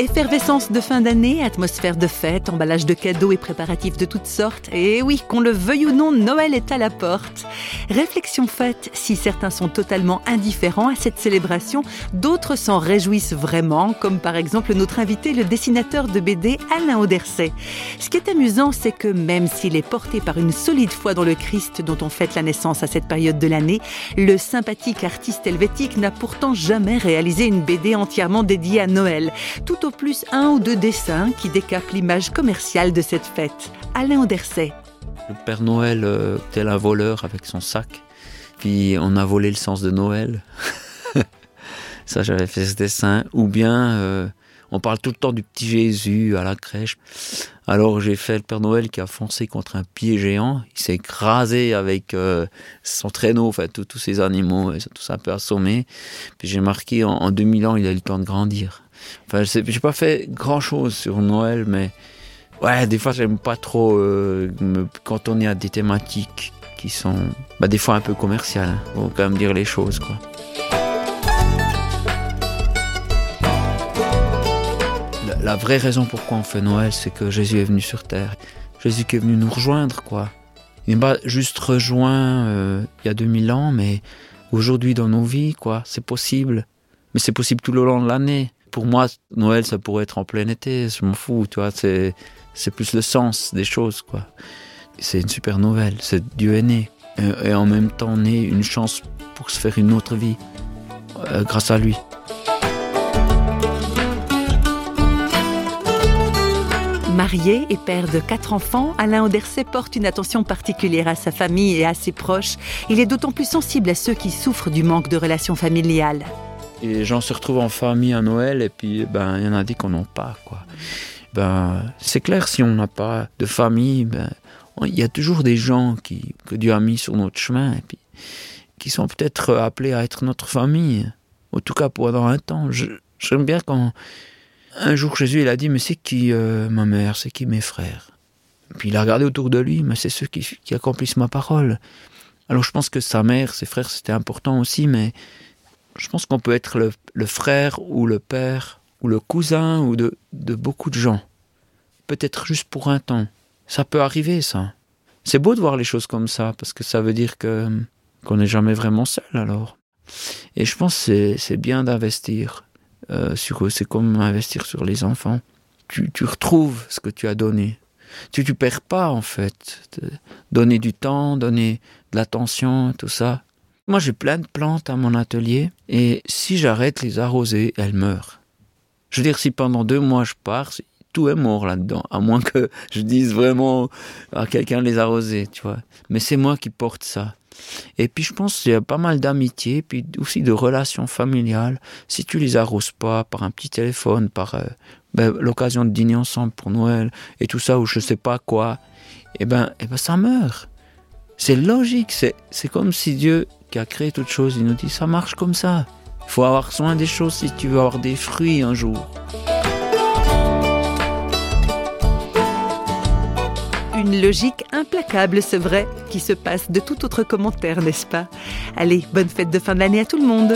Effervescence de fin d'année, atmosphère de fête, emballage de cadeaux et préparatifs de toutes sortes. Et oui, qu'on le veuille ou non, Noël est à la porte. Réflexion faite, si certains sont totalement indifférents à cette célébration, d'autres s'en réjouissent vraiment, comme par exemple notre invité, le dessinateur de BD Alain Auderset. Ce qui est amusant, c'est que même s'il est porté par une solide foi dans le Christ dont on fête la naissance à cette période de l'année, le sympathique artiste helvétique n'a pourtant jamais réalisé une BD entièrement dédiée à Noël. Tout au plus un ou deux dessins qui décapent l'image commerciale de cette fête. Alain Anderset. Le Père Noël, euh, tel un voleur avec son sac. Puis on a volé le sens de Noël. Ça, j'avais fait ce dessin. Ou bien, euh, on parle tout le temps du petit Jésus à la crèche. Alors j'ai fait le Père Noël qui a foncé contre un pied géant. Il s'est écrasé avec euh, son traîneau, enfin tous ces animaux, tout ça un peu assommé. Puis j'ai marqué en, en 2000 ans, il a eu le temps de grandir. Enfin, j'ai pas fait grand chose sur Noël, mais ouais, des fois j'aime pas trop euh, on est à des thématiques qui sont bah, des fois un peu commerciales. Hein. Faut quand même dire les choses, quoi. La, vraie raison pourquoi on fait Noël, c'est que Jésus est venu sur terre. Jésus qui est venu nous rejoindre, quoi. Il n'est pas juste rejoint euh, il y a 2000 ans, mais aujourd'hui dans nos vies, quoi. C'est possible. Mais c'est possible tout le long de l'année pour moi, Noël, ça pourrait être en plein été, je m'en fous, tu vois, c'est, plus le sens des choses, quoi. C'est une super nouvelle, c'est Dieu est né, et, en même temps né une chance pour se faire une autre vie, euh, grâce à lui. Marié et père de quatre enfants, Alain Auderset porte une attention particulière à sa famille et à ses proches. Il est d'autant plus sensible à ceux qui souffrent du manque de relations familiales. Et gens se retrouvent en famille à Noël et puis ben il y en a dit qu'on n'en pas quoi. Ben c'est clair si on n'a pas de famille, ben il y a toujours des gens qui que Dieu a mis sur notre chemin et puis qui sont peut-être appelés à être notre famille. En tout cas pendant un temps. J'aime bien quand un jour Jésus il a dit mais c'est qui euh, ma mère, c'est qui mes frères? Puis il a regardé autour de lui, mais c'est ceux qui, qui accomplissent ma parole. Alors je pense que sa mère, ses frères, c'était important aussi, mais je pense qu'on peut être le, frère ou le père ou le cousin ou de, beaucoup de gens. Peut-être juste pour un temps. Ça peut arriver, ça. C'est beau de voir les choses comme ça, parce que ça veut dire qu'on n'est jamais vraiment seul alors. Et je pense que c'est bien d'investir euh, sur eux. C'est comme investir sur les enfants. Tu, tu retrouves ce que tu as donné. Tu ne perds pas en fait. Donner du temps, donner de l'attention, tout ça. Moi, j'ai plein de plantes à mon atelier et si j'arrête les arroser, elles meurent. Je veux dire, si pendant deux mois je pars, tout est mort là-dedans, à moins que je dise vraiment à quelqu'un les arroser, tu vois. Mais c'est moi qui porte ça. Et puis je pense qu'il y a pas mal d'amitié, puis aussi de relations familiales. Si tu les arroses pas par un petit téléphone, par euh, ben, l'occasion de dîner ensemble pour Noël et tout ça, ou je sais pas quoi, eh ben, eh ben ça meurt. C'est logique, c'est comme si Dieu qui a créé toute chose, il nous dit ça marche comme ça. Il faut avoir soin des choses si tu veux avoir des fruits un jour. Une logique implacable, c'est vrai, qui se passe de tout autre commentaire, n'est-ce pas? Allez, bonne fête de fin de l'année à tout le monde